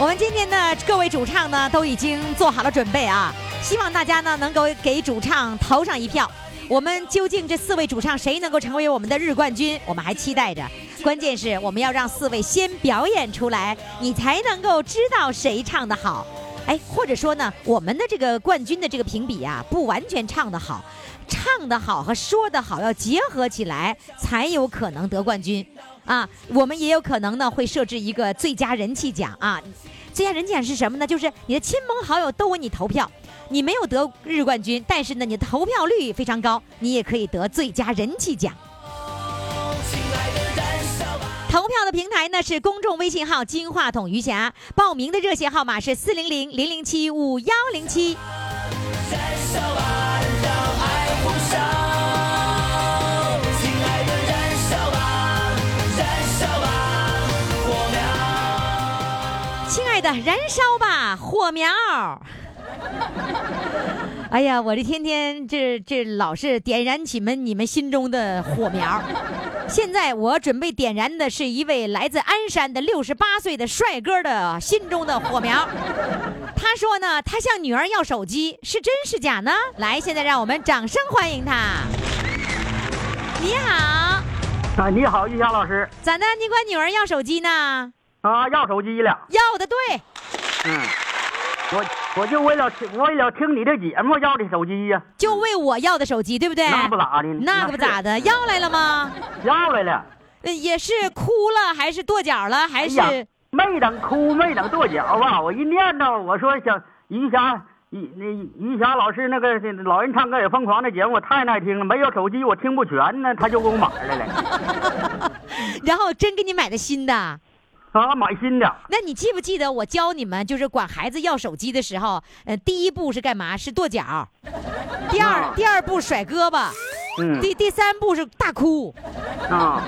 我们今天的各位主唱呢，都已经做好了准备啊！希望大家呢能够给主唱投上一票。我们究竟这四位主唱谁能够成为我们的日冠军？我们还期待着。关键是我们要让四位先表演出来，你才能够知道谁唱的好。哎，或者说呢，我们的这个冠军的这个评比啊，不完全唱的好，唱的好和说的好要结合起来，才有可能得冠军。啊，我们也有可能呢会设置一个最佳人气奖啊。最佳人气奖是什么呢？就是你的亲朋好友都为你投票，你没有得日冠军，但是呢你的投票率非常高，你也可以得最佳人气奖。投票的平台呢是公众微信号“金话筒余霞”，报名的热线号码是四零零零零七五幺零七。的燃烧吧，火苗！哎呀，我这天天这这老是点燃起们你们心中的火苗。现在我准备点燃的是一位来自鞍山的六十八岁的帅哥的心中的火苗。他说呢，他向女儿要手机，是真是假呢？来，现在让我们掌声欢迎他。你好，啊，你好，玉霞老师。咋的？你管女儿要手机呢？啊，要手机了，要的对，嗯，我我就为了听为了听你的节目要的手机呀，就为我要的手机，对不对？那不咋的，那可不咋的，要来了吗？要来了，也是哭了还是跺脚了还是？没等哭没等跺脚吧，我一念叨，我说想余霞余那余霞老师那个老人唱歌也疯狂的节目我太耐听了，没有手机我听不全呢，他就给我买来了，然后真给你买的新的。啊，买新的。那你记不记得我教你们，就是管孩子要手机的时候，呃，第一步是干嘛？是跺脚。第二，第二步甩胳膊。第第三步是大哭，啊，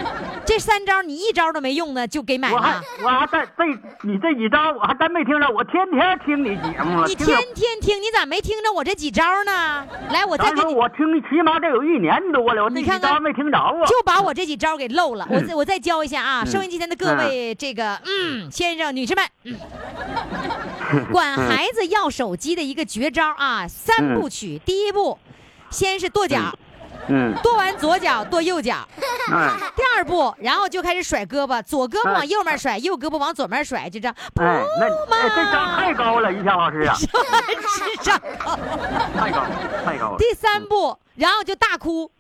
这三招你一招都没用呢，就给买了。我还我还在这你这几招我还真没听着，我天天听你节目。你天天听，你咋没听着我这几招呢？来，我再给你。我听起码得有一年多了，你看看没听着啊？就把我这几招给漏了。我再我再教一下啊，收音机前的各位这个嗯先生女士们，管孩子要手机的一个绝招啊，三部曲。第一步，先是跺脚。嗯，跺完左脚，跺右脚。嗯，第二步，然后就开始甩胳膊，左胳膊往右面甩，右胳膊往左面甩，就这样。哎，那那这招太高了，于霞老师啊！智商高，太高，太高了。第三步，然后就大哭，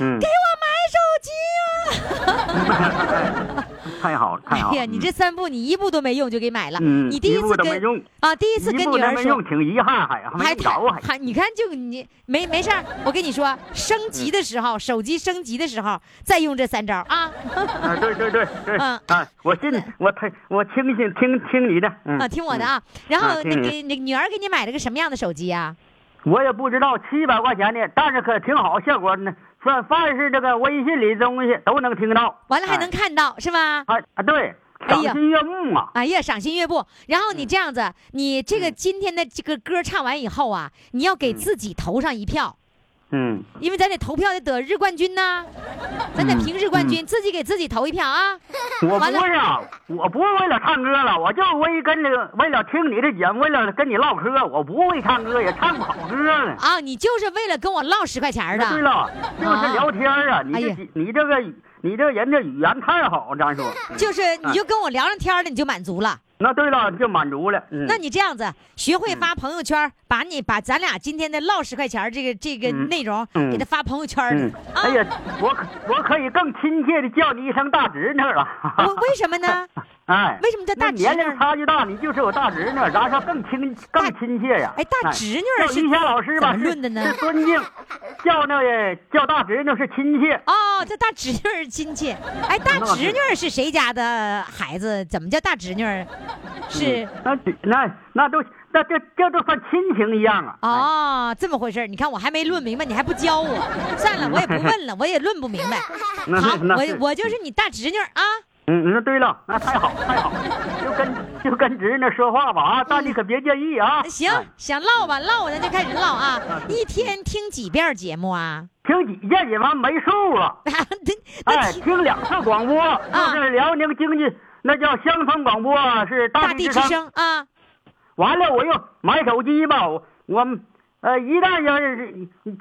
嗯，给我买手机啊！太好了，太好了！哎呀，你这三步你一步都没用就给买了，你第一次跟啊，第一次跟女儿说，挺遗憾，还还还还，你看就你没没事我跟你说，升级的时候，手机升级的时候再用这三招啊！啊，对对对对，啊，我信，我听我听信听听你的，啊，听我的啊，然后那给那女儿给你买了个什么样的手机啊？我也不知道，七百块钱的，但是可挺好，效果呢。凡凡是这个微信里的东西都能听到，完了还能看到，是吧？啊啊，对，赏心悦目嘛。哎呀，赏心悦目。然后你这样子，你这个今天的这个歌唱完以后啊，你要给自己投上一票。嗯，因为咱得投票得得日冠军呐，咱得评日冠军，自己给自己投一票啊。我不是啊，我不是为了唱歌了，我就为跟着为了听你的节目，为了跟你唠嗑，我不会唱歌，也唱不好歌呢。啊，你就是为了跟我唠十块钱的。对了，就是聊天啊。你这你这个你这人这语言太好，张叔。就是你就跟我聊上天了，你就满足了。那对了，就满足了。那你这样子，学会发朋友圈，把你把咱俩今天的唠十块钱这个这个内容给他发朋友圈里。哎呀，我可我可以更亲切的叫你一声大侄女了。为为什么呢？哎，为什么叫大那年龄？差距大，你就是我大侄女，然后更亲更亲切呀。哎，大侄女儿是叫于霞老师吧，论的呢是是尊敬，叫那个叫大侄女是亲切。哦，这大侄女儿亲切。哎，大侄女儿是谁家的孩子？怎么叫大侄女儿？是嗯那那那都那这这都算亲情一样啊。哎哦，这么回事你看我还没论明白，你还不教我。算了，我也不问了，我也论不明白。好，我我就是你大侄女啊。嗯，那对了，那太好太好，就跟就跟侄女说话吧啊，但你可别介意啊。行哎，想唠吧，唠咱就开始唠啊。一天听几遍节目啊？听几遍也完没数啊。哎，听听两次广播，就是辽宁经济那叫乡村广播，是大地之声。啊。完了，我又买手机吧，我我呃，一旦要是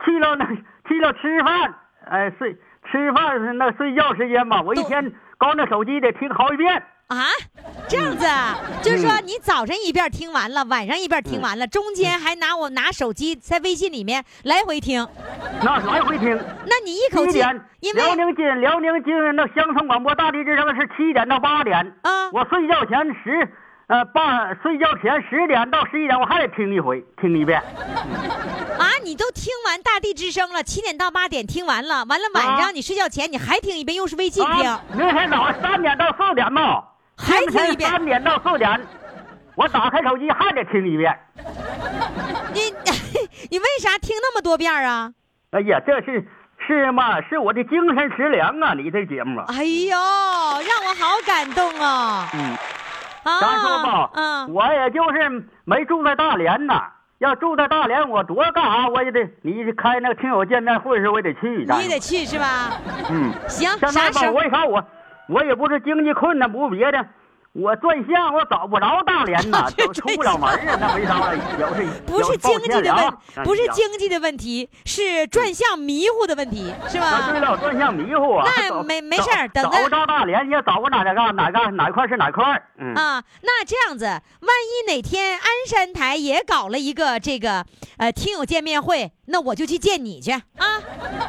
去了那去了吃饭，哎、睡吃饭那睡觉时间吧，我一都天搞那手机得听好几遍。啊，这样子啊，就是说嗯。你早晨一遍听完了，晚上一遍听完了，中间还拿我拿手机在微信里面来回听，那来回听，那你一口气因为，辽宁经辽宁经那乡村广播大地之声是七点到八点，啊。我睡觉前十呃八睡觉前十点到十一点我还得听一回，听一遍。啊，你都听完大地之声了，七点到八点听完了，完了晚啊上你睡觉前你还听一遍，又是微信听，啊，明天早上三点到四点吧，还听一遍三点到四点，我打开手机还得听一遍。你 你为啥听那么多遍啊？哎呀，这是是嘛？是我的精神食粮啊！你这节目啊，哎呦，让我好感动啊！嗯，啊，咱说吧，嗯，我也就是没住在大连呐。要住在大连，我多干啥我也得，你开那个听友见面会时我也得去。咱你得去是吧？嗯，行，现在吧，啥时候？为啥我我也不是经济困难，不是别的，我转向我找不着大连呐，出不了门啊，那没啥了，表示不是经济的问，不是经。济的问题，是转向迷糊的问题，是吧，对吧？了，转向迷糊啊。那没没事儿等着找找不着大连，你要找不哪个哪个哪块是哪块。嗯，啊，那这样子，万一哪天鞍山台也搞了一个这个呃听友见面会，那我就去见你去啊，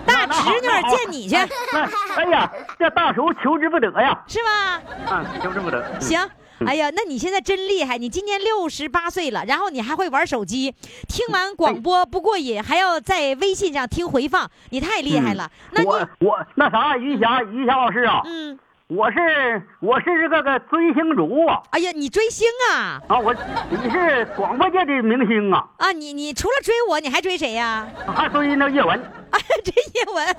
大侄女见你去，哎呀，这大叔求之不得呀，是吧？嗯，求之不得。嗯行。哎呀，那你现在真厉害！你今年六十八岁了，然后你还会玩手机，听完广播不过瘾，还要在微信上听回放，你太厉害了。那你我我那啥，于霞于霞老师啊，嗯，我是我是这个个追星族啊哎呀，你追星啊啊，我你是广播界的明星啊，啊！你你除了追我，你还追谁呀、还追那叶文。啊，追叶文。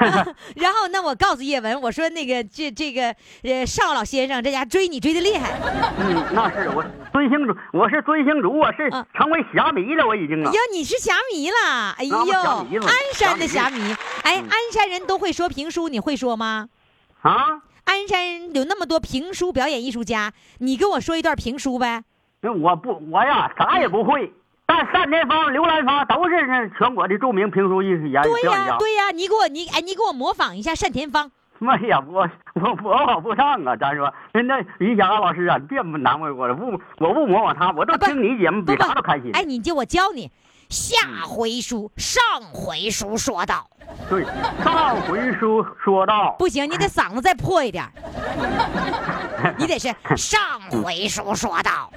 嗯，然后，那我告诉叶文，我说那个这这个呃邵老先生这家追你追的厉害。嗯，那是我追星族，我是追星族，我是啊成为侠迷了，我已经啊哎呀。，你是侠迷了！哎呦，鞍山的侠侠迷。哎，鞍山人都会说评书，你会说吗？啊，鞍山有那么多评书表演艺术家，你跟我说一段评书呗？那我不，我呀啥也不会。但单田芳、刘兰芳都是全国的著名评书艺术家对呀。对呀、你给我你哎，你给我模仿一下单田芳。妈呀，我我模仿不上啊！咱说，那于霞老师啊，你别难为我了，不，我不模仿他，我都听你节目，比啥都开心。哎，你就我教你，下回书上回书说道，对，上回书说到，不行，你得嗓子再破一点，你得是上回书说道。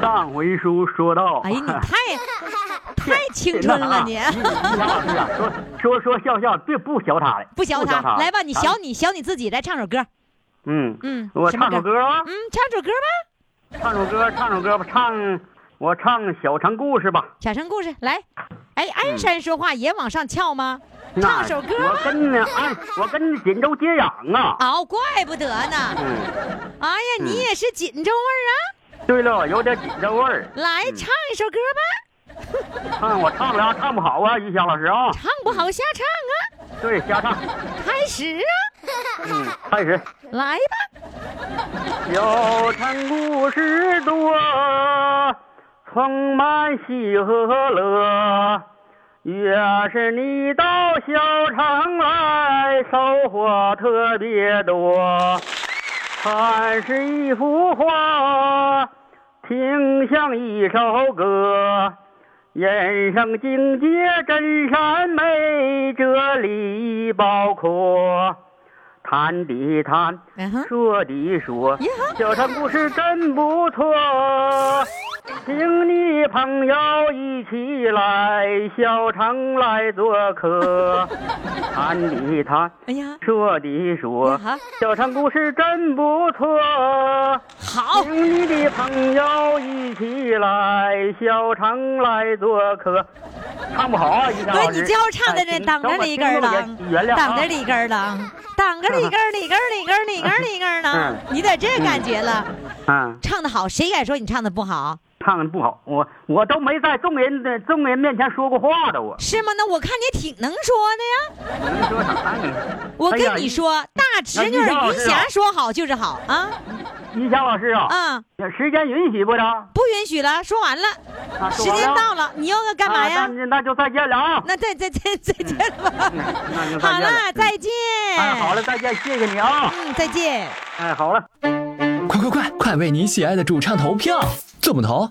上回书说到，哎呀，你太太青春了你，于霞老师啊，说说说笑笑，别不学他了，不学他，他，来吧，你学啊？你学你自己，来唱首歌。嗯嗯我唱首歌啊，嗯，唱首歌吧，唱首歌，唱首歌吧，唱我唱小城故事吧。小城故事来。哎，鞍山说话也往上翘吗？那唱首歌我。跟那安，我跟锦州接壤啊。哦，怪不得呢。嗯，哎呀，你也是锦州味儿啊！对了，有点锦州味儿。来嗯唱一首歌吧，唱 我唱了唱不好啊，于霞老师啊。唱不好瞎唱啊！对，瞎唱。开始啊，嗯，开始。来吧。小城故事多，充满喜和乐。越是你到小城来，收获特别多。看是一幅画，听像一首歌。人生境界真善美，这里包括。谈的谈，说的说，小城故事真不错。请你朋友一起来小城来做客，谈的谈，哎呀，说的说，小城故事真不错。好，请你的朋友一起来小城来做客。唱不好啊，于霞不是。你最后唱的这哎当着里根儿了，原谅啊。当着里根儿了，挡着里根儿里根儿里根儿里根儿里根儿呢，你得这感觉了。嗯，唱的好，谁敢说你唱的不好？唱的不好，我我都没在众人的众人面前说过话的，我是吗？那我看你挺能说的呀。能说啥呢？我跟你说，大侄女于霞老云霞说好就是好啊云霞老师啊，嗯！时间允许不着？不允许了，说完了，啊时间到了，你又要干嘛呀啊？那那就再见了啊！那再再再再见了吧。好了，再见。哎，好了，再见，谢谢你啊！嗯，再见。哎，好了。快快快，快为你喜爱的主唱投票！怎么投？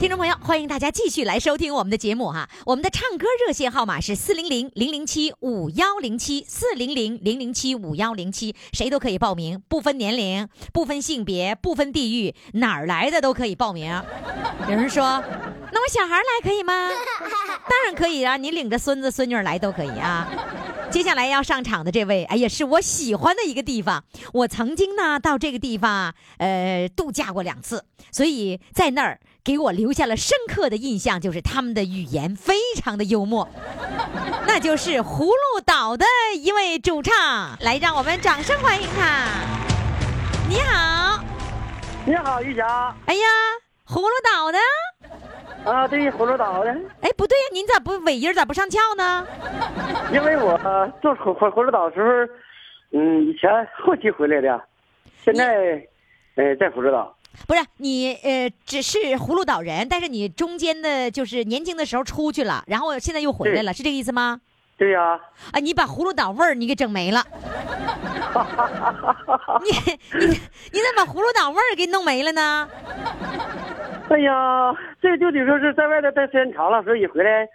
听众朋友，欢迎大家继续来收听我们的节目哈。我们的唱歌热线号码是四零零零零七五幺零七四零零零零七五幺零七，谁都可以报名，不分年龄、不分性别、不分地域，哪儿来的都可以报名。有人说，那我小孩来可以吗？当然可以啊，你领着孙子孙女来都可以啊。接下来要上场的这位，哎呀，是我喜欢的一个地方。我曾经呢到这个地方，呃，度假过两次，所以在那儿给我留下了深刻的印象，就是他们的语言非常的幽默。那就是葫芦岛的一位主唱，来，让我们掌声欢迎他。你好，你好，玉霞。哎呀，葫芦岛的，啊，对，葫芦岛的。哎，不对呀，您咋不尾音咋不上翘呢？因为我做葫葫葫芦岛的时候，嗯，以前后期回来的，现在，呃，在葫芦岛。不是你呃，只是葫芦岛人，但是你中间的就是年轻的时候出去了，然后现在又回来了，是这个意思吗？对呀、啊，你把葫芦岛味儿你给整没了，你你你怎么把葫芦岛味儿给弄没了呢？哎呀，这就得说是在外头待时间长了，所以回来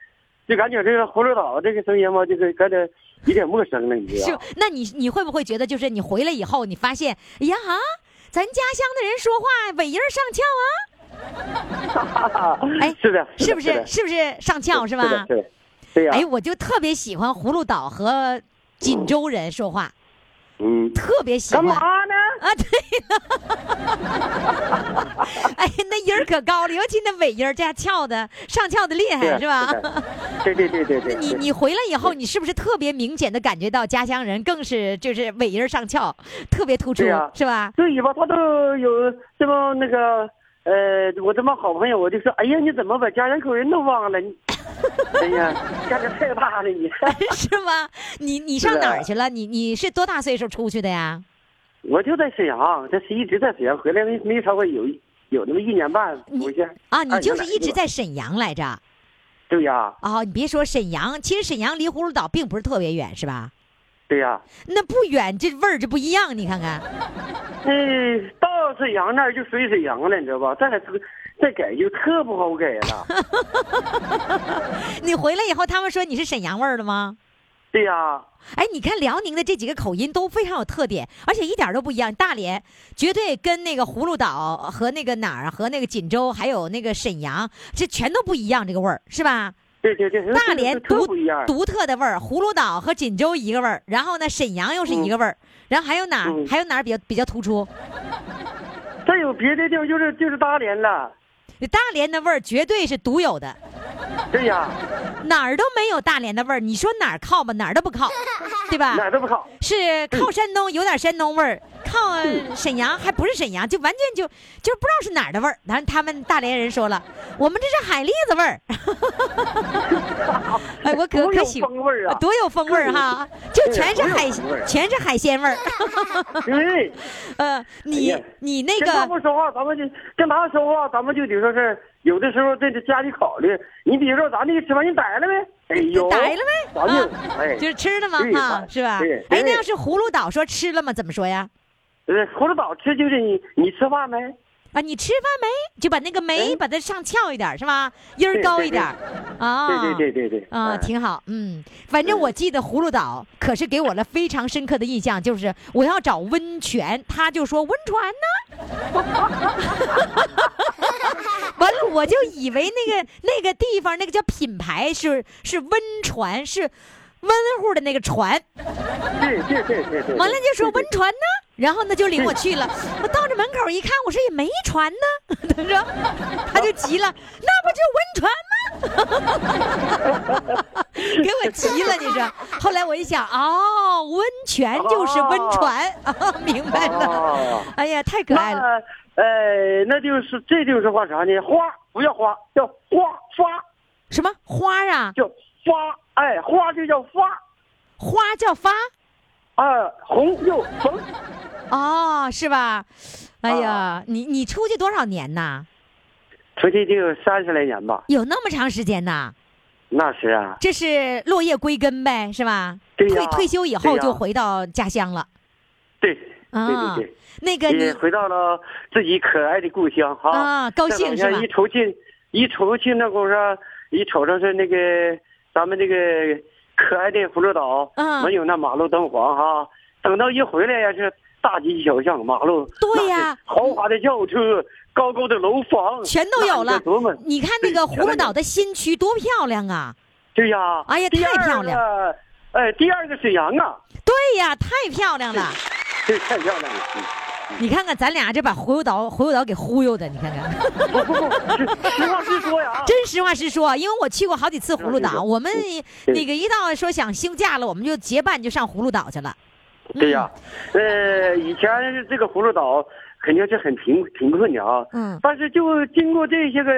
就感觉这个葫芦岛这个声音嘛，就是感觉有点陌生了，你知是道？，那你你会不会觉得就是你回来以后，你发现，哎呀啊，咱家乡的人说话尾音上翘啊？哎是的，是不是？是不是上翘是吧？是的，对呀、哎，我就特别喜欢葫芦岛和锦州人说话，嗯，特别喜欢。干嘛呢？啊，对了，哎呀，那音儿可高了，尤其那尾音儿，这样翘的上翘的厉害，对是吧？的对对对对对。对那 你你回来以后，你是不是特别明显的感觉到家乡人更是就是尾音儿上翘，特别突出，是吧？对吧？他都有这么那个，呃，我这么好朋友，我就说，哎呀，你怎么把家乡口音都忘了？你，哎呀，压力太大了你。是吗？你你上哪儿去了？你你是多大岁数出去的呀？我就在沈阳，这是一直在沈阳，回来没没超过有有那么一年半，你回去。啊，你就是一直在沈阳来着？对呀，哦，你别说沈阳，其实沈阳离葫芦岛并不是特别远，是吧？对呀。那不远，这味儿就不一样，你看看。嗯，到沈阳那儿就属于沈阳了，你知道吧？再再改就特不好改了。你回来以后，他们说你是沈阳味儿的吗？对呀，哎，你看辽宁的这几个口音都非常有特点，而且一点都不一样。大连绝对跟那个葫芦岛和那个哪儿和那个锦州还有那个沈阳，这全都不一样，这个味儿是吧？对对对，大连独。独特的味儿，葫芦岛和锦州一个味儿，然后呢沈阳又是一个味儿，然后还有哪儿、嗯还有哪儿比较比较突出？再有别的地方就是就是大连了。大连的味儿绝对是独有的，对呀，哪儿都没有大连的味儿。你说哪儿靠吧，哪儿都不靠，对吧？哪儿都不靠。是靠山东有点山东味儿，靠呃沈阳还不是沈阳，就完全就就不知道是哪儿的味儿。然后他们大连人说了，我们这是海蛎子味儿。哎，我可可喜风味儿啊多有风味儿哈，就全是海风味儿全是海鲜味儿。对，呃，你哎你那个跟他个们说话，咱们就跟他说话，咱们就得说是有的时候这得加以考虑。你比如说，咱那个吃饭，你逮了没？哎呦，逮了没？咱就啊哎，就是吃了吗？对哈，是吧对？哎，那要是葫芦岛说吃了吗？怎么说呀？呃，葫芦岛吃就是你你吃饭没？啊，你吃饭没？就把那个没哎把它上翘一点是吧？音儿高一点啊。对对对对对。啊，哎挺好，嗯，反正我记得葫芦岛可是给我了非常深刻的印象，就是我要找温泉，他就说温泉呢，完了我就以为那个那个地方那个叫品牌是是温泉，是温乎的那个船，对对对对对。完了就说温泉呢，然后呢就领我去了，我到这门口一看，我说也没船呢，他说他就急了，那不就温泉吗？给我急了，你说。后来我一想，哦，温泉就是温泉，啊，明白了。哦哎呀，太可爱了。那呃，那就是这就是话啥呢？花不要花，叫花发，什么花啊？叫发，哎，花就叫发，花叫发？啊，红又红。哦，是吧？哎呀，啊你你出去多少年呐？出去就有三十来年吧。有那么长时间呐？那是啊，这是落叶归根呗，是吧？对呀退退休以后对呀就回到家乡了。对，对啊对对。那个你也回到了自己可爱的故乡哈。啊高兴是吧一瞅去，一瞅去那股上，一瞅着是那个咱们这个可爱的葫芦岛，嗯没有那马路灯黄哈。等到一回来呀，是大街小巷，马路对呀豪华的轿车，高高的楼房，全都有了。你看那个葫芦岛的新区多漂亮啊！对呀，哎呀太漂亮了，哎，第二个沈阳啊，对呀，太漂亮了。这太漂亮了。嗯你看看咱俩这把葫芦岛葫芦岛给忽悠的，你看看。不不不，实实话实说呀。真实话实说，因为我去过好几次葫芦岛，我们那个一到说想休假了，我们就结伴就上葫芦岛去了。对呀，呃，以前这个葫芦岛肯定是很贫贫困的啊，嗯但是就经过这些个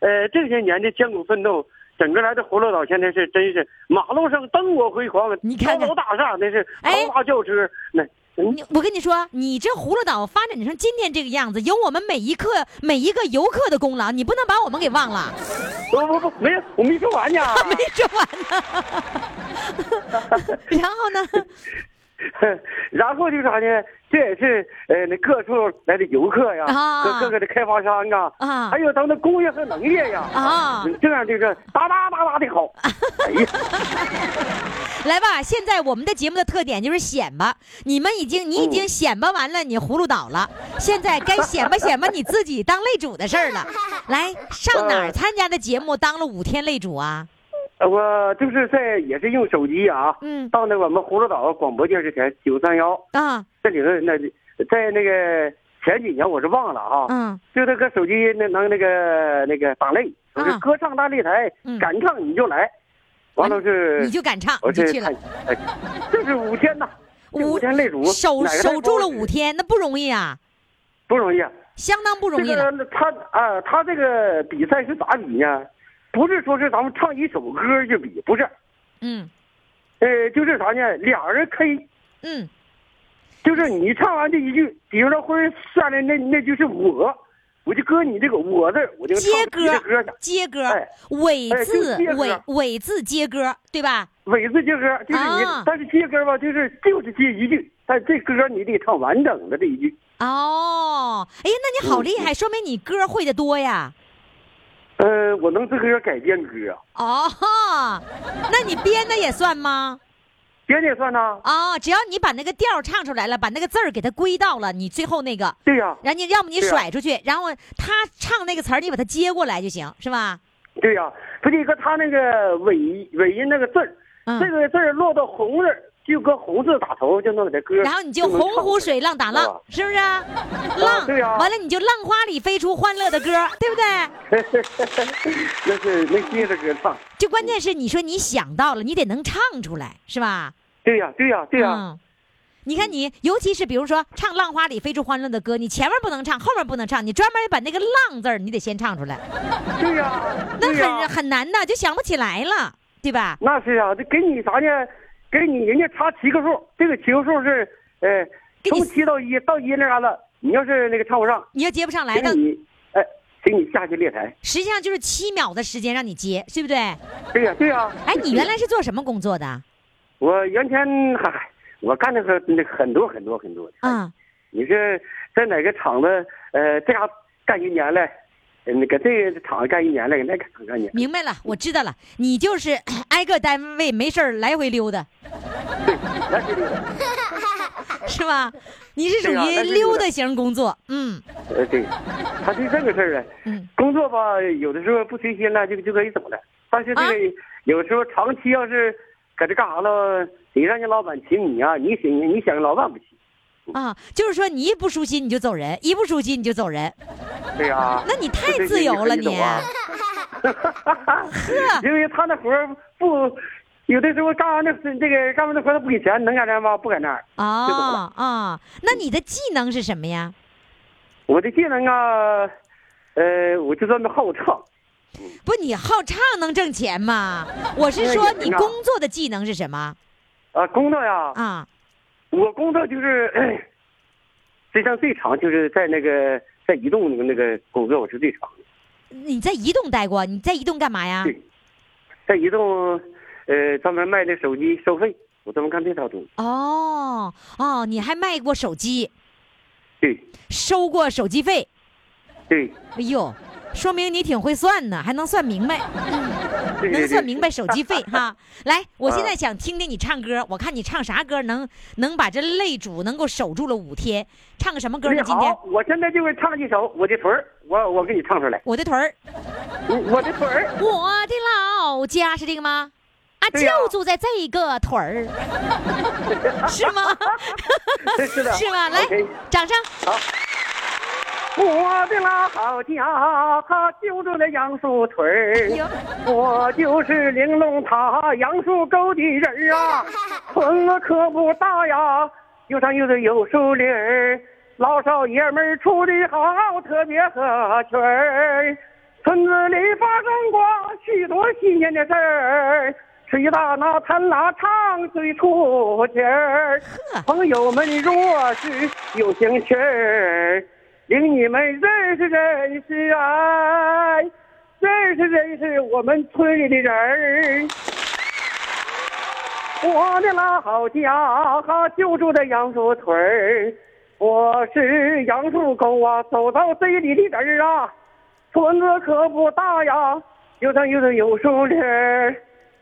呃这些年的艰苦奋斗，整个来的葫芦岛现在是真是马路上灯火辉煌，你看看高楼大厦那是哎豪华轿车，那我跟你说，你这葫芦岛发展成今天这个样子，有我们每一刻每一个游客的功劳，你不能把我们给忘了。不不不没有，我没说完呢。没说完呢。然后呢？然后就是啥呢？这也是呃那各处来的游客呀，啊和各个的开发商啊，啊还有咱们的工业和农业呀，啊这样就是哒哒哒哒的好。哎呀，来吧，现在我们的节目的特点就是显摆，你们已经你已经显摆完了你葫芦岛了，现在该显摆显摆你自己当擂主的事儿了。来，上哪儿参加的节目当了五天擂主啊？呃我就是在也是用手机啊，嗯。到那我们葫芦岛广播电视台九三幺啊，这里头那在那个前几年我是忘了啊，嗯，就那个手机那能那个那个打擂，说是啊歌唱大擂台，嗯。敢唱你就来，完了是你就敢唱，我就去了。这是五天呐，五天擂主守守住了五天，那不容易啊，不容易啊。相当不容易了。这个他啊，他这个比赛是咋比呢？不是说是咱们唱一首歌就比，不是，嗯呃，就是啥呢？俩人 K，嗯，就是你唱完这一句，比如说会儿下来那那句是我，我就搁你这个我字，我就接歌歌，接歌哎，尾字尾尾字接歌，对吧？尾字接歌，就是你，啊但是接歌吧，就是就是接一句，但这歌你得唱完整的这一句。哦，哎呀，那你好厉害，说明你歌会的多呀。呃，我能自个儿改编歌啊，哦，那你编的也算吗？编的也算呐。哦，只要你把那个调唱出来了，把那个字儿给它归到了，你最后那个，对呀、然后你要么你甩出去，然后他唱那个词儿，你把它接过来就行，是吧？对呀、不是一个他那个尾尾音那个字儿，嗯这个字儿落到红字儿，就搁红字打头，就能给它歌。然后你就洪湖水浪打浪是，是不是啊？浪，对呀完了你就浪花里飞出欢乐的歌，对不对？那是那接着歌唱。就关键是你说你想到了，你得能唱出来，是吧？对呀、对呀、对呀、嗯，你看你，尤其是比如说唱《浪花里飞出欢乐的歌》，你前面不能唱，后面不能唱，你专门把那个“浪”字儿你得先唱出来，对呀、那很很难的，就想不起来了，对吧？那是啊，这给你啥呢？给你人家查七个数，这个七个数是，呃，从七到一，到一那啥了，你要是那个唱不上，你要接不上来的，给你，哎，给你下去列台。实际上就是七秒的时间让你接，对不对？对呀、对呀、哎，你原来是做什么工作的？我原先嗨，我干的是那很多很多很多。啊，你是在哪个厂子？呃，这家干一年了，呃那个这个厂子干一年了，那个厂干一年。明白了，我知道了，你就是 挨个单位没事儿来回溜达，是对的。是吧？你是属于溜达型工作，嗯呃，对，他是这个事儿啊。嗯，工作吧，有的时候不随心了就就可以走了，但是这啊个、有时候长期要是搁这干啥了，得让人老板请你啊，你请你想老板不请。啊，就是说你一不舒心你就走人，一不舒心你就走人，对呀、那你太自由了你。啊 因为他那活儿不，有的时候干完那这个干完那活儿他不给钱，能干这吗？不搁那啊啊，那你的技能是什么呀？我的技能啊，呃，我就专门好唱。不，你好唱能挣钱吗？我是说你工作的技能是什么啊，工作呀，啊？我工作就是，哎实际上最长就是在那个在移动那个那个工作，我是最长的。你在移动待过？你在移动干嘛呀？对，在移动，呃，专门卖那手机收费，我专门干这套东西。哦哦，你还卖过手机，对收过手机费。对哎呦，说明你挺会算呢，还能算明白，能算明白手机费哈。来，我现在啊想听听你唱歌，我看你唱啥歌能能把这擂主能够守住了五天。唱个什么歌呢？你今天好，我现在就会唱一首《我的腿儿》，我我给你唱出来。我的腿儿，我我的腿儿，我的老家是这个吗？啊，就住在这个腿儿，是吗？是的，是吗？来掌声。我的老家，它就住在杨树屯儿。我就是玲珑塔杨树沟的人儿啊，村子可不大呀，有山有水有树林儿，老少爷们儿处的好，特别合群儿。村子里发生过许多新鲜的事儿，吹打那弹拉唱最出气儿。朋友们若是有兴趣儿，领你们认识认识啊，认识认识我们村里的人儿。我的老家哈就住在杨树屯儿，我是杨树沟啊，走到这里的人儿啊，村子可不大呀，有山有水有树林儿，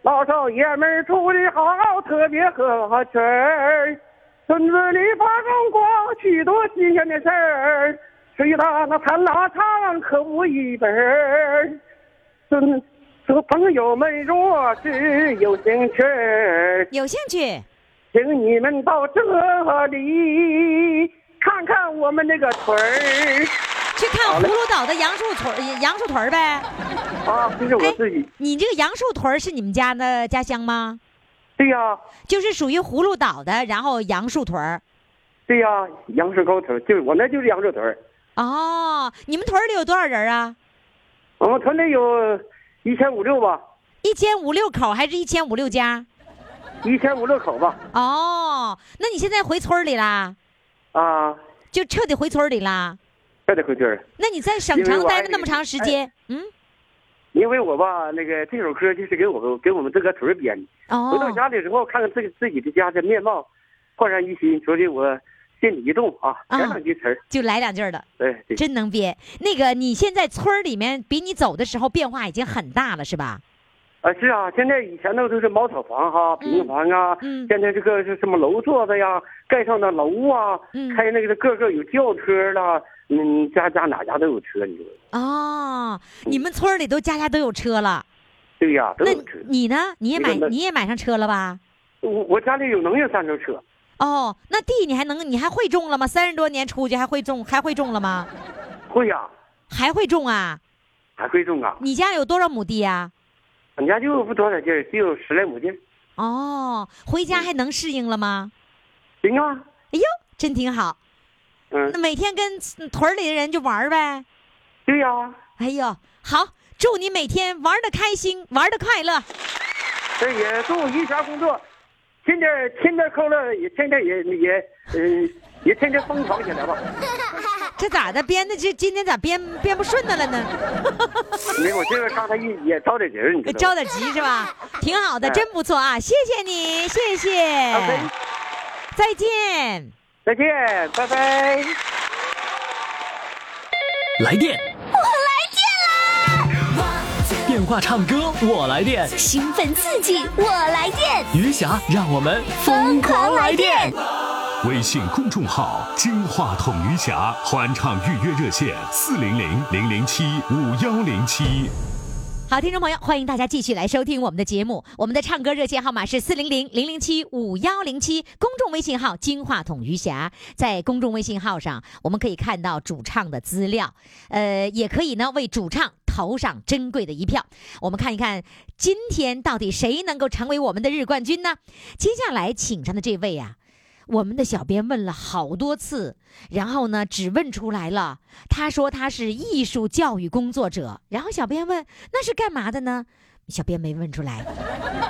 老少爷们儿处的好，特别合群儿。村子里发生过许多新鲜的事儿，吹打那弹拉唱可不一本儿。村说朋友们若是有兴趣，有兴趣？请你们到这里看看我们那个屯儿去看葫芦岛的杨树屯儿杨树屯儿呗。啊，这是我自己。你这个杨树屯儿是你们家的家乡吗？对呀、就是属于葫芦岛的，然后杨树屯儿。对呀、杨树沟屯儿就是我那就是杨树屯儿哦，你们屯里有多少人啊？我们屯里有一千五六吧，一千五六口还是一千五六家？一千五六口吧。哦，那你现在回村里啦？啊，就彻底回村里啦？彻底回村儿。那你在省城待了那么长时间，嗯，因为我吧，那个这首歌就是给我给我们这个屯编的。哦回到哦，家里之后，看看自己自己的家的面貌，焕然一新，所以我心里一动啊，啊想两句词儿。就来两句儿的，对对真能编。那个你现在村儿里面比你走的时候变化已经很大了，是吧？啊，是啊，现在以前那都是茅草房哈，平房啊，嗯现在这个是什么楼座子呀，盖上的楼啊，嗯开那个个个有轿车了，嗯，家家哪家都有车，你说？哦，你们村里都家家都有车了，对呀，都那有车。你呢？你也买你也买上车了吧？我我家里有能用三轮车，哦，那地你还能你还会种了吗？三十多年出去还会种还会种了吗？会呀、还会种啊？还会种啊。你家有多少亩地呀、俺家就不多少地儿，只有十来亩地。哦，回家还能适应了吗？行啊，哎呦，真挺好。嗯那，每天跟屯里的人就玩呗。对呀、哎呦，好，祝你每天玩的开心，玩的快乐。这也祝余霞工作，天天天天扣乐，也天天也也嗯、也天天疯狂起来吧。这咋的？编的这今天咋编编不顺的了呢？没我，这个刚才也也着点急，你知道吗？着点急是吧？挺好的，哎真不错啊！谢谢你，谢谢再见。再见，拜拜。来电！电话唱歌，我来电，兴奋刺激，我来电，余霞，让我们疯狂来电！微信公众号“金话筒余霞”欢唱预约热线：四零零零零七五幺零七。好，听众朋友，欢迎大家继续来收听我们的节目。我们的唱歌热线号码是四零零零零七五幺零七，公众微信号“金话筒余霞”。在公众微信号上，我们可以看到主唱的资料，呃，也可以呢为主唱投上珍贵的一票。我们看一看今天到底谁能够成为我们的日冠军呢？接下来请上的这位啊。我们的小编问了好多次，然后呢，只问出来了。他说他是艺术教育工作者。然后小编问那是干嘛的呢？小编没问出来。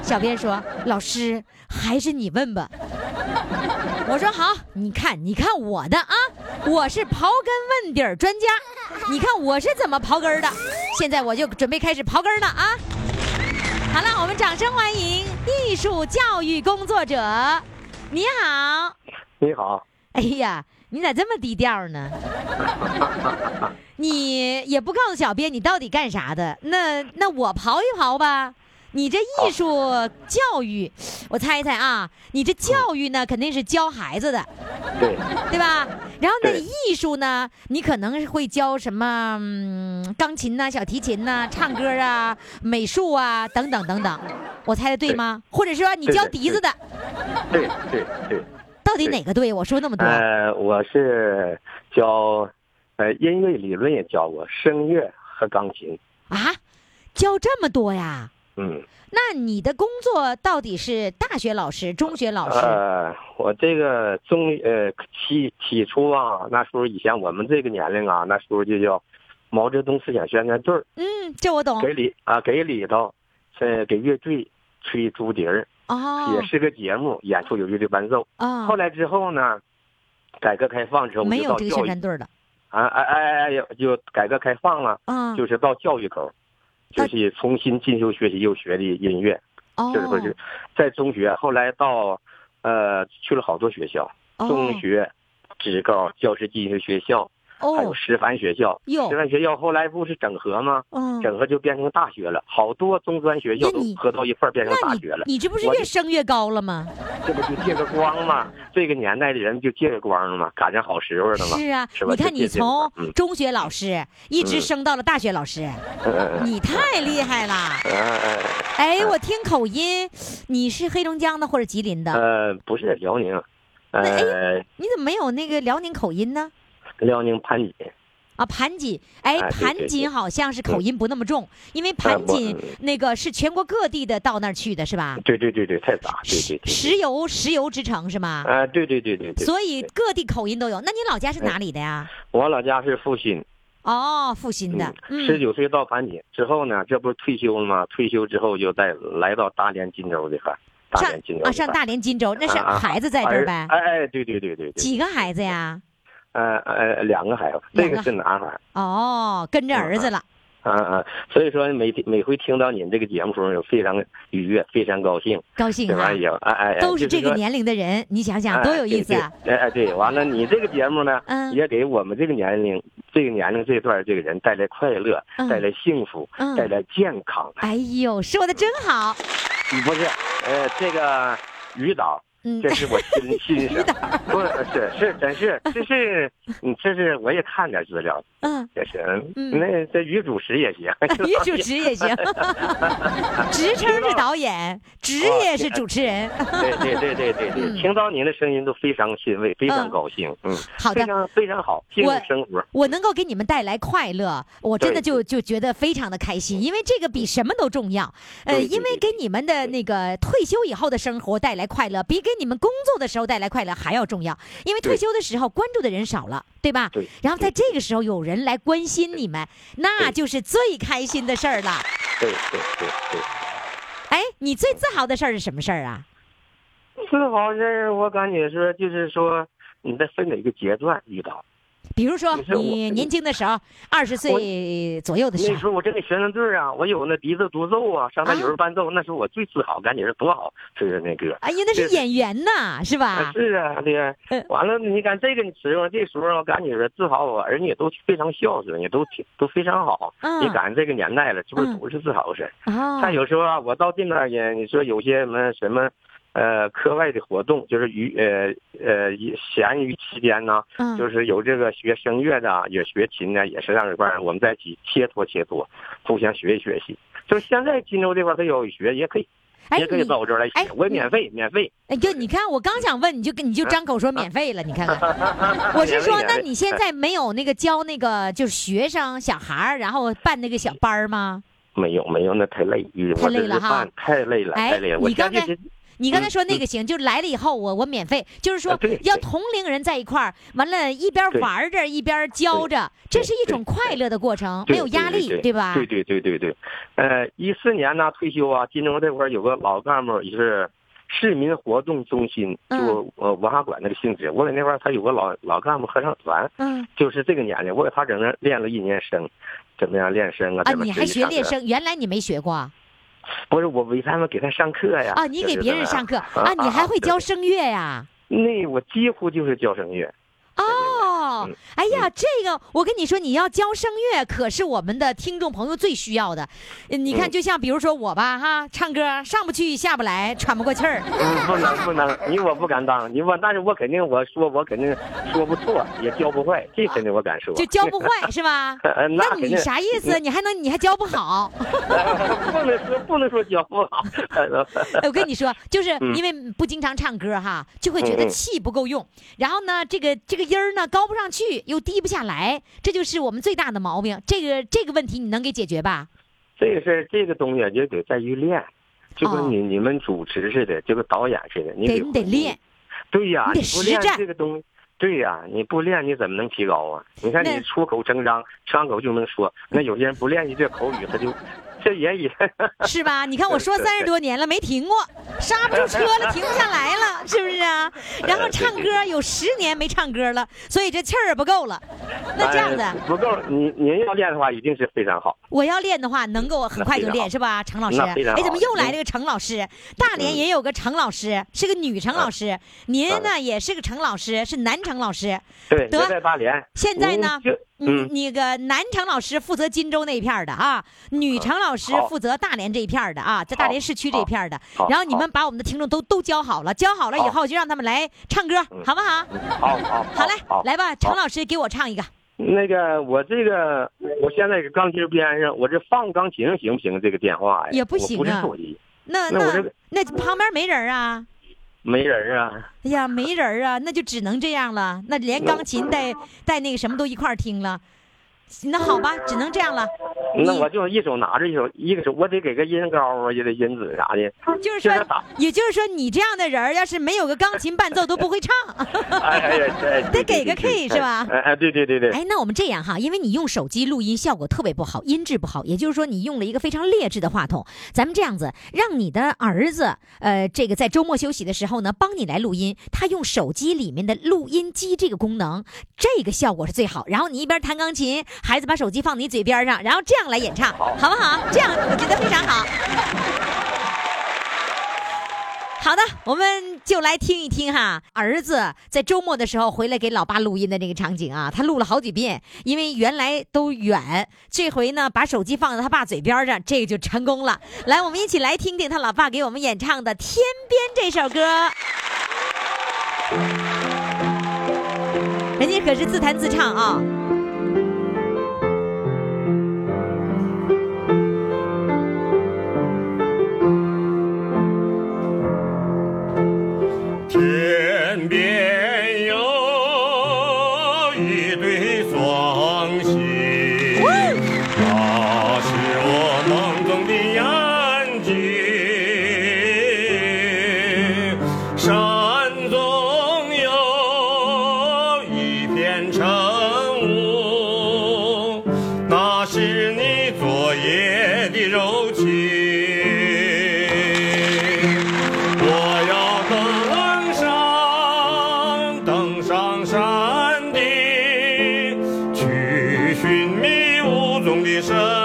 小编说老师还是你问吧。我说好，你看你看我的啊，我是刨根问底儿专家。你看我是怎么刨根的？现在我就准备开始刨根了啊。好了，我们掌声欢迎艺术教育工作者。你好，你好。哎呀，你咋这么低调呢？你也不告诉小编你到底干啥的？那那我刨一刨吧。你这艺术教育，我猜一猜啊，你这教育呢肯定是教孩子的，对对吧？然后那，艺术呢，你可能是会教什么嗯、钢琴呐、小提琴呐、唱歌啊、美术啊等等等等。我猜的对吗？或者说你教笛子的？对对对。到底哪个对？我说那么多。呃，我是教，呃，音乐理论也教过，声乐和钢琴。啊，教这么多呀？嗯，那你的工作到底是大学老师、中学老师？呃，我这个中呃起起初啊，那时候以前我们这个年龄啊，那时候就叫毛泽东思想宣传队嗯，这我懂。给里啊，给里头，呃，给乐队吹竹笛儿。哦。也是个节目，演出有乐队伴奏。哦。后来之后呢，改革开放之后，没有这个宣传队的。啊哎哎哎，就改革开放了。嗯。就是到教育口。就是重新进修学习又学的音乐，就是不是在中学，后来到，呃，去了好多学校，中学、职高、教师进修学校。还有师范学校，师范学校后来不是整合吗？嗯，整合就变成大学了，好多中专学校都合到一块变成大学了。你这不是越升越高了吗？这不就借个光吗？这个年代的人就借个光了吗？赶上好时候了吗？是啊，你看你从中学老师一直升到了大学老师，你太厉害了。哎，我听口音，你是黑龙江的或者吉林的？呃，不是辽宁。呃，你怎么没有那个辽宁口音呢？辽宁盘锦，啊，盘锦，哎，盘锦好像是口音不那么重，因为盘锦那个是全国各地的到那儿去的是吧？对对对对，太杂，对对对。石油石油之城是吗？啊，对对对对对。所以各地口音都有。那你老家是哪里的呀？我老家是阜新。哦，阜新的。十九岁到盘锦之后呢，这不是退休了吗？退休之后就再来到大连金州的哈。大连金州啊，上大连金州，那是孩子在这儿呗？哎哎，对对对对对。几个孩子呀？呃呃，两个孩子，这个是男孩。哦，跟着儿子了。嗯嗯，所以说每每回听到您这个节目时候，非常愉悦，非常高兴。高兴啊！哎哎，都是这个年龄的人，你想想多有意思啊！哎哎，对，完了，你这个节目呢，嗯也给我们这个年龄、这个年龄这段这个人带来快乐，带来幸福，带来健康。哎呦，说的真好。不是，呃，这个于导。嗯，这是我心心声，不是是真是这是你这是我也看点资料，嗯，也是那这女主持也行，女主持也行，职称是导演，职业是主持人，对对对对对对，听到您的声音都非常欣慰，非常高兴，嗯，好的，非常非常好，幸福生活，我能够给你们带来快乐，我真的就就觉得非常的开心，因为这个比什么都重要，呃，因为给你们的那个退休以后的生活带来快乐，比给你们工作的时候带来快乐还要重要，因为退休的时候关注的人少了，对吧？对。然后在这个时候有人来关心你们，那就是最开心的事儿了。对对对对。哎，你最自豪的事儿是什么事儿啊？自豪事儿，我感觉说就是说你在分哪个阶段遇到。比如说你年轻的时候，二十岁左右的时候，那时候我这个学生队啊，我有那笛子独奏啊，上台有人伴奏，那时候我最自豪，感觉是多好，吹的那歌。哎呀，那是演员呐，是吧啊？是啊，对。完了，你看这个时候，这时候我感觉是自豪，我儿女都非常孝顺，也都挺都非常好。嗯你赶上这个年代了，这不是嗯都是自豪事儿？哦，再有时候啊，我到这边也，你说有些什么什么，呃，课外的活动，就是余呃呃闲余期间呢，嗯就是有这个学声乐的啊，也学琴的，也是让这块儿我们在一起切磋切磋，互相学习学习。就是现在荆州这块儿他有学也可以，哎也可以到我这儿来哎学，我也免费免费。哎就，你看我刚想问，你就跟你就张口说免费了，你看看。我是说，那你现在没有那个教那个就是学生小孩儿，然后办那个小班儿吗？没有没有，那太累，太累了哈太累了，哎太累了。我你刚才你刚才嗯说那个行，就来了以后我我免费，就是说要同龄人在一块儿，完了，一边对玩着一边教着，这是一种快乐的过程，没有压力，对对吧？对对对对对，呃，一四年呢退休啊，金州这块儿有个老干部，也是市民活动中心，嗯就呃文化馆那个性质。我在那块儿，他有个老老干部合唱团，嗯就是这个年龄，我给他整那练了一年声，怎么样练声啊？啊，你还学练声？原来你没学过啊？不是我为他们给他上课呀。啊，你给别人上课啊，你还会教？声乐呀？那我几乎就是教声乐。哎呀，这个我跟你说，你要教声乐，可是我们的听众朋友最需要的。呃你看，嗯就像比如说我吧，哈，唱歌上不去下不来，喘不过气儿。嗯，不能不能，你我不敢当，你我，但是我肯定我说我肯定说不错，也教不坏，这肯定我敢说。就教不坏是吧？呃那那你啥意思？你还能你还教不好？不能说不能说教不好。我跟你说，就是嗯因为不经常唱歌哈，就会觉得气不够用，然后呢，这个这个音儿呢高不上去，又低不下来，这就是我们最大的毛病。这个这个问题你能给解决吧？这个事儿，这个东西就得在于练，就哦跟你、你们主持似的，就跟导演似的，你得得你得练。对呀，你不练这个东西。对呀，你不练你怎么能提高啊？你看你出口成章，张口就能说。那有些人不练习这口语，他就这也也 是吧？你看我说三十多年了没停过，刹不住车了，停不下来了，是不是啊？然后唱歌有十年没唱歌了，所以这气儿不够了。那这样子，哎不够。您您要练的话，一定是非常好。我要练的话，能够很快就练，是吧？程老师，哎，怎么又来了个程老师？大连也有个程老师，是个女程老师。您呢也是个程老师，是男程老师。对，得在大连。现在呢那个男程老师负责金州那一片的啊，女程老师负责大连这一片的啊，在大连市区这一片的。然后你们把我们的听众都都教好了，教好了以后就让他们来唱歌，好不好？好好好嘞，来吧，程老师给我唱一个。那个，我这个，我现在是钢琴边上，我这放钢琴行不行？这个电话呀，也不行啊那那那旁边没人啊？没人啊。哎呀，没人啊，那就只能这样了。那连钢琴带 带那个什么都一块儿听了。那好吧，只能这样了。那我就一手拿着一手，一个手我得给个音高啊，也得音准啥的。就是说也就是说，你这样的人儿要是没有个钢琴伴奏都不会唱。哎哎呀，哎 得给个 K 是吧哎哎，对对对对。哎，那我们这样哈，因为你用手机录音效果特别不好，音质不好，也就是说你用了一个非常劣质的话筒。咱们这样子，让你的儿子，呃，这个在周末休息的时候呢，帮你来录音，他用手机里面的录音机这个功能，这个效果是最好。然后你一边弹钢琴，孩子把手机放你嘴边上，然后这样来演唱，好不好？这样我觉得非常好。好的，我们就来听一听哈，儿子在周末的时候回来给老爸录音的那个场景啊，他录了好几遍，因为原来都远，这回呢把手机放在他爸嘴边上，这个就成功了。来，我们一起来听听他老爸给我们演唱的《天边》这首歌。人家可是自弹自唱啊。天寻觅无踪的神。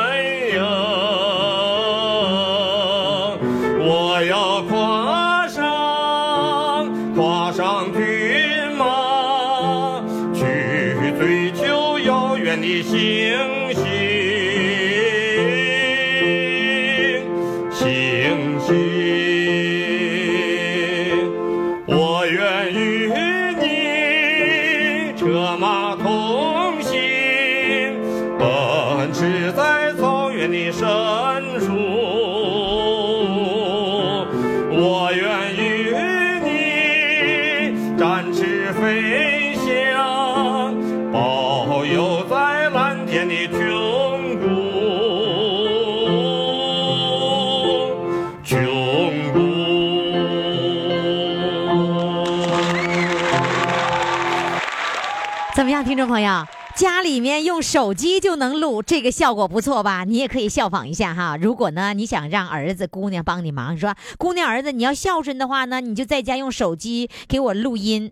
朋友？家里面用手机就能录，这个效果不错吧？你也可以效仿一下哈。如果呢，你想让儿子、姑娘帮你忙，说姑娘、儿子，你要孝顺的话呢，你就在家用手机给我录音，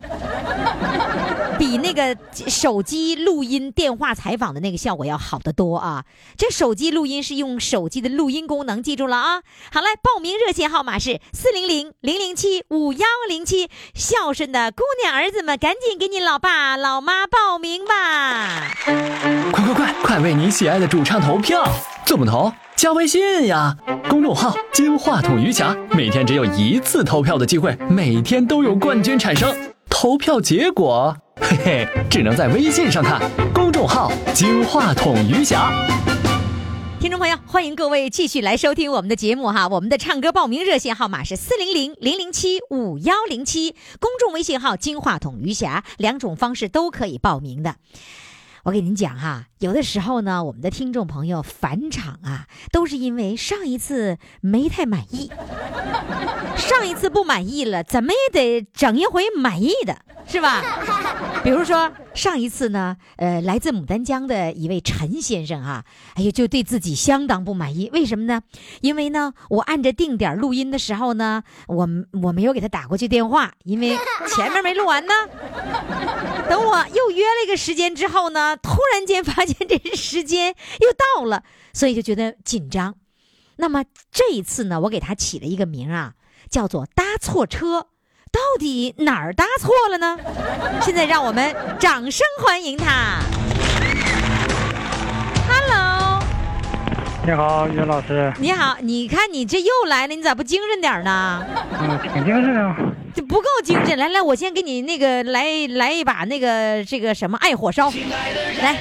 比那个手机录音、电话采访的那个效果要好得多啊。这手机录音是用手机的录音功能，记住了啊。好嘞，报名热线号码是四零零零零七五幺零七，孝顺的姑娘、儿子们，赶紧给你老爸、老妈报名吧。快快快，快为你喜爱的主唱投票！怎么投？加微信呀，公众号“金话筒余霞”，每天只有一次投票的机会，每天都有冠军产生。投票结果，嘿嘿，只能在微信上看。公众号“金话筒余霞”。听众朋友，欢迎各位继续来收听我们的节目哈。我们的唱歌报名热线号码是四零零零零七五幺零七，公众微信号“金话筒余霞”，两种方式都可以报名的。我给您讲哈，有的时候呢，我们的听众朋友返场啊，都是因为上一次没太满意，上一次不满意了，怎么也得整一回满意的，是吧？比如说上一次呢，呃，来自牡丹江的一位陈先生啊，哎呦，就对自己相当不满意。为什么呢？因为呢，我按着定点录音的时候呢，我我没有给他打过去电话，因为前面没录完呢。等我又约了一个时间之后呢，突然间发现这时间又到了，所以就觉得紧张。那么这一次呢，我给他起了一个名啊，叫做“搭错车”。到底哪儿搭错了呢？现在让我们掌声欢迎他。Hello，你好，于老师。你好，你看你这又来了，你咋不精神点呢？嗯，挺精神啊。这不够精神，来来，我先给你那个来来一把那个这个什么爱火烧，来。来，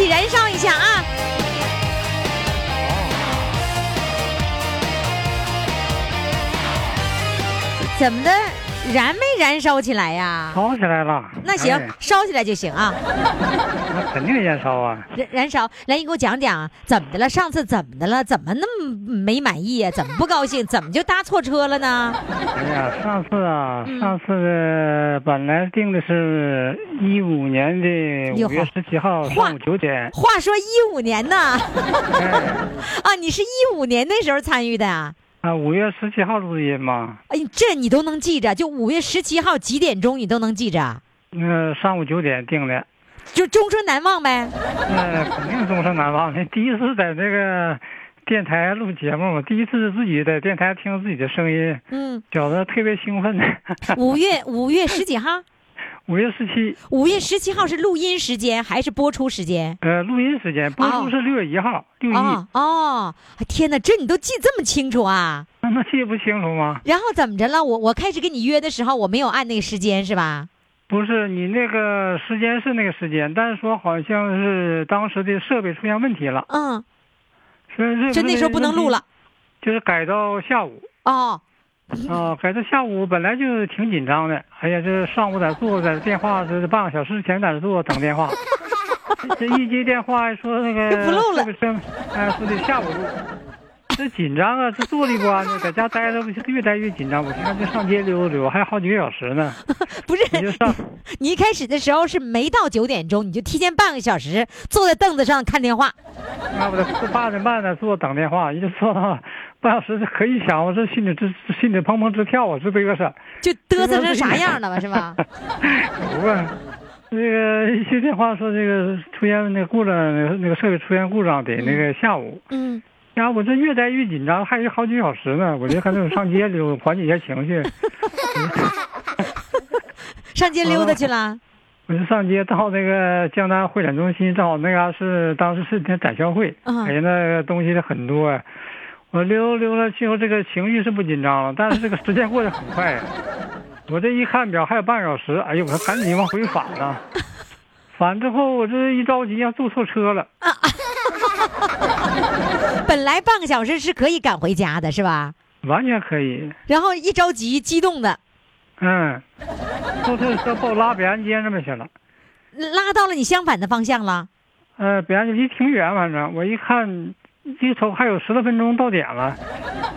起燃烧一下啊！怎么的？燃没燃烧起来呀？烧起来了。那行，烧起来就行啊。那肯定燃烧啊。燃燃烧，来，你给我讲讲怎么的了？上次怎么的了？怎么那么没满意呀？怎么不高兴？怎么就搭错车了呢？哎呀，上次啊，上次本来定的是一五年的五月十七号上午九点。话说一五年呢？啊，你是？一五年那时候参与的啊？啊，五月十七号录的音嘛。哎，这你都能记着？就五月十七号几点钟你都能记着？嗯、上午九点定的。就终身难忘呗？那肯定终身难忘的。第一次在那个电台录节目嘛，第一次自己在电台听自己的声音，嗯，觉得特别兴奋。五月五月十几号？五月十七，五月十七号是录音时间还是播出时间？呃，录音时间播哦出是六月一号，六一、哦哦，天哪，这你都记这么清楚啊？那记不清楚吗？然后怎么着了？我我开始跟你约的时候，我没有按那个时间是吧？不是，你那个时间是那个时间，但是说好像是当时的设备出现问题了，嗯，所以这就那时候不能录了，就是改到下午哦，啊，改到下午本来就挺紧张的，哎呀，这上午在坐在电话这半个小时前在这坐等电话，这一接电话说那个就不录了是不是？哎，说得下午录。这紧张啊，这坐立不安的，在家待着不越待越紧张。我看这上街溜达溜达，还有好几个小时呢。不是，你就上，你一开始的时候是没到九点钟，你就提前半个小时坐在凳子上看电话。那不得八点半呢，坐等电话，一直坐到半小时，这可以想，我这心里这这心里砰砰直跳啊，这嘚瑟。就嘚瑟成啥样了吧，是吧？有啊，那个一接电话说这个出现那个故障，那个那个设备出现故障得那个下午。嗯，然后我这越待越紧张，还有好几小时呢，我这还得上街溜缓解一下情绪。上街溜达去了。我就上街到那个江南会展中心，正好那嘎是当时是天展销会，嗯哎呀，那个东西很多呀。我溜溜了去后，这个情绪是不紧张了，但是这个时间过得很快呀。我这一看表还有半个小时，哎呦，我说赶紧往回返呢。返之后我这一着急呀，坐错车了。本来半个小时是可以赶回家的，是吧？完全可以。然后一着急，激动的嗯，坐错车把我拉北安街那边去了。拉到了你相反的方向了。呃，北安街离挺远，反正我一看，一瞅还有十来分钟到点了，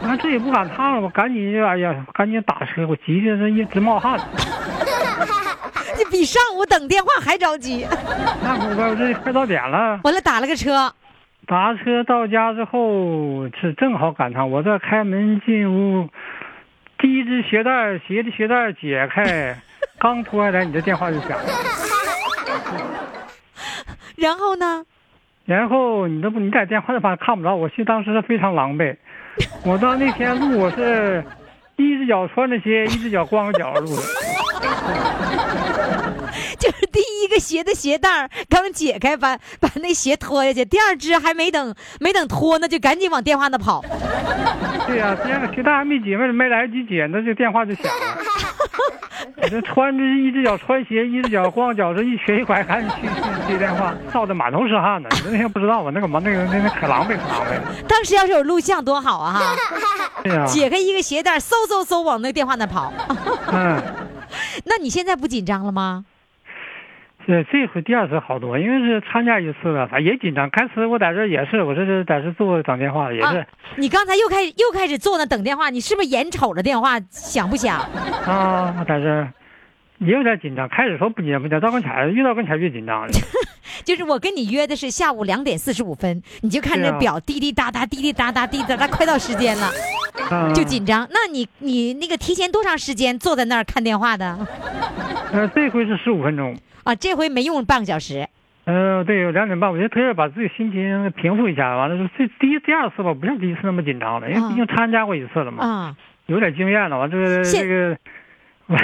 我看这也不赶趟了，我赶紧就哎呀，赶紧打车，我急的是一直冒汗。这比上午等电话还着急。那可不，我这快到点了。完了，打了个车。打车到家之后是正好赶上，我这开门进屋，第一只鞋带鞋的鞋带解开，刚脱下来，你这电话就响了。然后呢？然后你都不你在电话上看不着，我是当时是非常狼狈。我到那天录我是一只脚穿着鞋，一只脚光着脚录的。就 是第一个鞋的鞋带儿刚解开，把 把那鞋脱下去，第二只还没等没等脱呢，就赶紧往电话那跑。对呀、第二个鞋带还没解，没没来得及解，那就电话就响了。我这穿着一只脚穿鞋，一只脚光脚，这一瘸一拐赶紧去去接电话，臊得满头是汗呢。你那天不知道我那个嘛那个那那可狼狈可狼狈了。当时要是有录像多好啊哈！对呀、解开一个鞋带，嗖嗖嗖往那个电话那跑。嗯，那你现在不紧张了吗？这这回第二次好多，因为是参加一次了，反正也紧张。开始我在这儿也是，我这是在这坐着等电话，也是啊，你刚才又开始又开始坐那等电话，你是不是眼瞅着电话响不响？啊，我在这儿也有点紧张。开始说不紧张不紧张，到跟前儿越到跟前儿越紧张了。就是我跟你约的是下午两点四十五分，你就看对啊着表滴滴答答滴滴答答滴滴答答，快到时间了，啊就紧张。那你你那个提前多长时间坐在那儿看电话的？呃，这回是十五分钟。啊，这回没用半个小时。呃，对，有两点半，我就特意把自己心情平复一下。完了，就这第一、第二次吧，不像第一次那么紧张了，因为毕竟参加过一次了嘛，啊，有点经验了。完这个现这个，我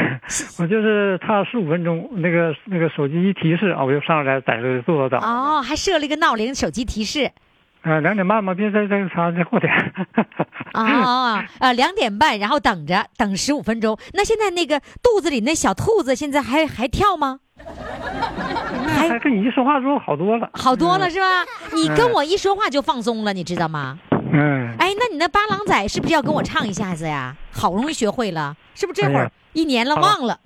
我就是差十五分钟，那个那个手机一提示啊，我就上来在这坐着等。哦，还设了一个闹铃手机提示。呃，两点半吧，别再再啥再过点。哦哦，呃，两点半，然后等着等十五分钟。那现在那个肚子里那小兔子现在还还跳吗？还跟你一说话之后好多了。好多了是吧？你跟嗯我一说话就放松了，你知道吗？嗯，哎，那你那八郎仔是不是要跟我唱一下子呀？好容易学会了，是不是这会儿一年了忘了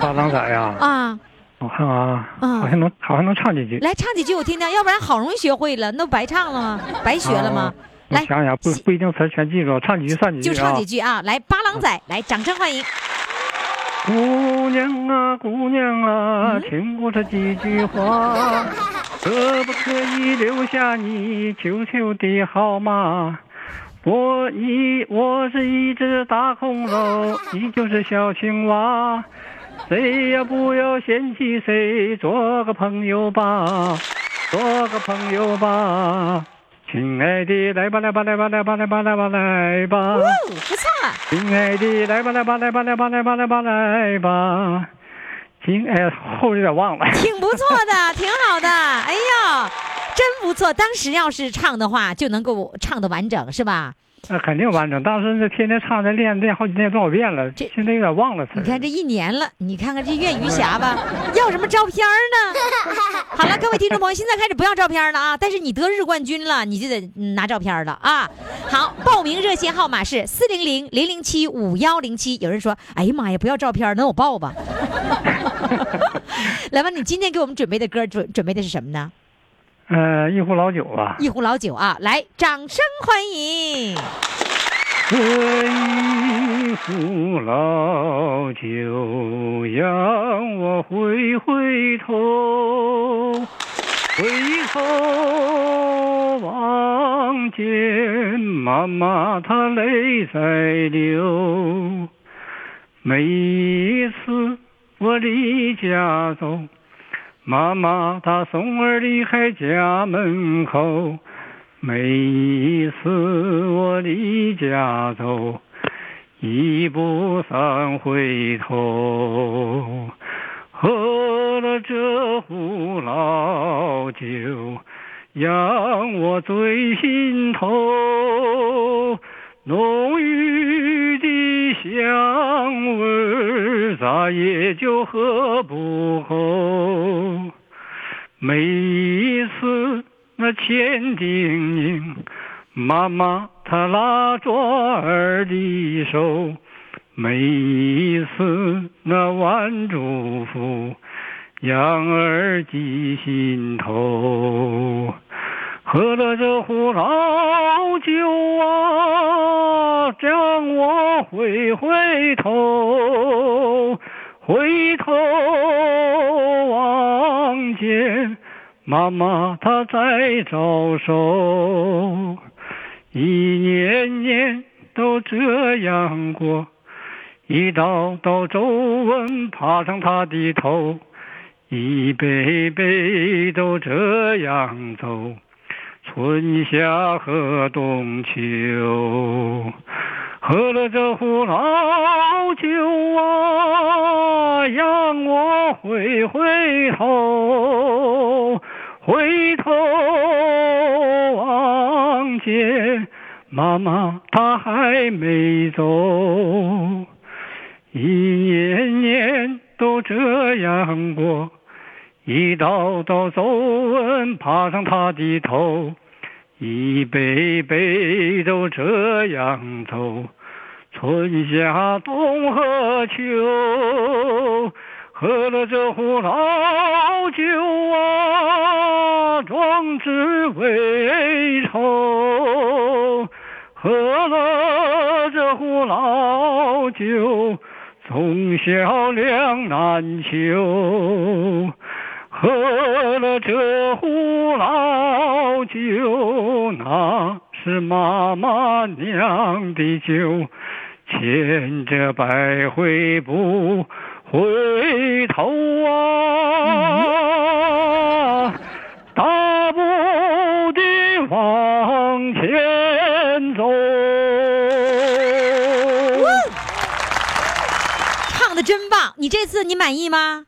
八郎仔呀，啊？我看啊，嗯好像能好像能唱几句。来唱几句我听听，要不然好容易学会了，那不白唱了吗？白学了吗？来，想想，不不一定词全记住，唱几句算几句就啊。唱几句啊！来，八郎仔，来，掌声欢迎。姑娘啊，姑娘啊，嗯听我这几句话，可不可以留下你求求的号码？我一我是一只大恐龙，你就是小青蛙，谁也不要嫌弃谁，做个朋友吧，做个朋友吧。亲爱的，来吧来吧来吧来吧来吧来吧来吧。哦，不错，亲爱的，来吧来吧来吧来吧来吧来吧来吧，亲哎，后有点忘了。挺不错的，挺好的。哎呀，真不错。当时要是唱的话，就能够唱的完整，是吧？那肯定完整。当时那天天唱，那练练好几天多少遍了，这现在有点忘了词。你看这一年了，你看看这岳余霞吧，要什么照片呢？好了，各位听众朋友，现在开始不要照片了啊！但是你得日冠军了，你就得嗯拿照片了啊！好，报名热线号码是四零零零零七五幺零七。有人说，哎呀妈呀，不要照片，那我报吧。来吧，你今天给我们准备的歌准准备的是什么呢？呃，一壶老酒啊，一壶老酒啊！来，掌声欢迎。喝一壶老酒让我回回头，回头望见妈妈她泪在流。每一次我离家走，妈妈她送儿离开家门口，每一次我离家走，一步三回头。喝了这壶老酒，让我醉心头。浓郁的香味儿，再也就喝不够。每一次那千叮咛，妈妈她拉着儿的手。每一次那晚祝福，让儿记心头。喝了这壶老酒啊，让我回回头，回头望见妈妈她在招手，一年年都这样过。一道道皱纹爬上他的头，一辈辈都这样走，春夏和冬秋。喝了这壶老酒啊，让我回回头，回头望见妈妈她还没走。一年年都这样过，一道道皱纹爬上他的头，一辈辈都这样走，春夏冬和秋，喝了这壶老酒啊，壮志未酬，喝了这壶老酒。从小两难求，喝了这壶老酒，那是妈妈酿的酒，千折百回不回头啊，大步的往前走。唱的真棒！你这次你满意吗？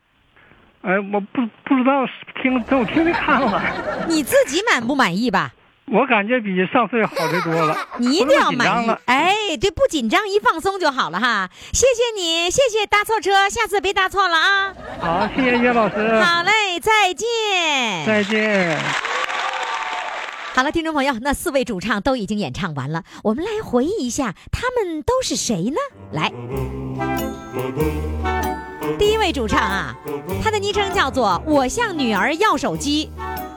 哎，我不不知道听等我听听看了，你自己满不满意吧？我感觉比上次好得多了。你一定要满意了。哎，对，不紧张，一放松就好了哈。谢谢你，谢谢搭错车，下次别搭错了啊。好，谢谢岳老师，好嘞，再见。再见。好了，听众朋友，那四位主唱都已经演唱完了，我们来回忆一下，他们都是谁呢？来，位主唱啊，他的昵称叫做“我向女儿要手机”。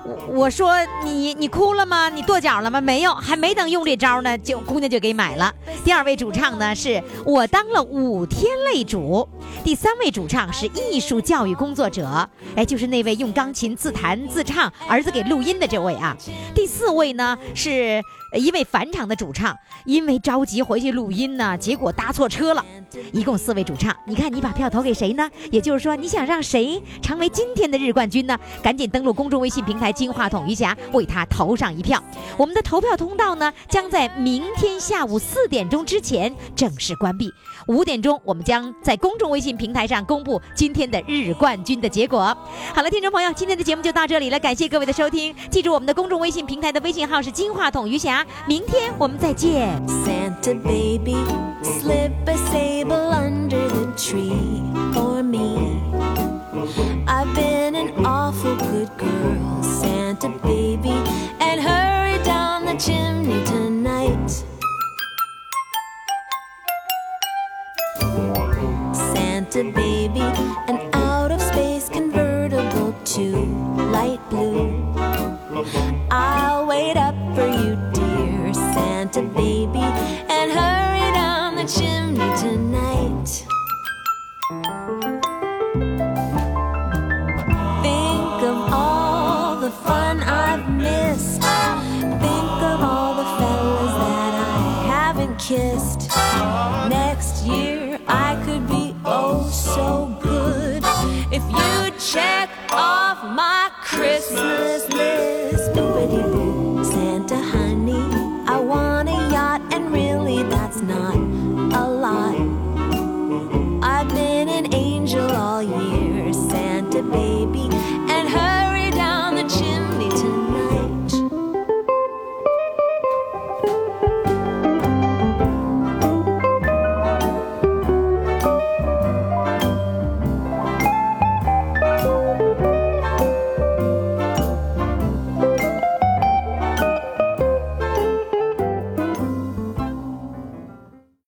我我说你你哭了吗？你跺脚了吗？没有，还没等用这招呢，就姑娘就给买了。第二位主唱呢，是我当了五天擂主。第三位主唱是艺术教育工作者，哎，就是那位用钢琴自弹自唱，儿子给录音的这位啊。第四位呢是一位返场的主唱，因为着急回去录音呢，结果搭错车了。一共四位主唱，你看你把票投给谁呢？也就是说，你想让谁成为今天的日冠军呢？赶紧登录公众微信平台“金话筒余霞”，为他投上一票。我们的投票通道呢，将在明天下午四点钟之前正式关闭。五点钟，我们将在公众微信平台上公布今天的日冠军的结果。好了，听众朋友，今天的节目就到这里了，感谢各位的收听。记住我们的公众微信平台的微信号是“金话筒余霞明天我们再见。 Santa baby, slip a sable under the tree for me. I've been an awful good girl, Santa baby, and hurry down the chimney check off my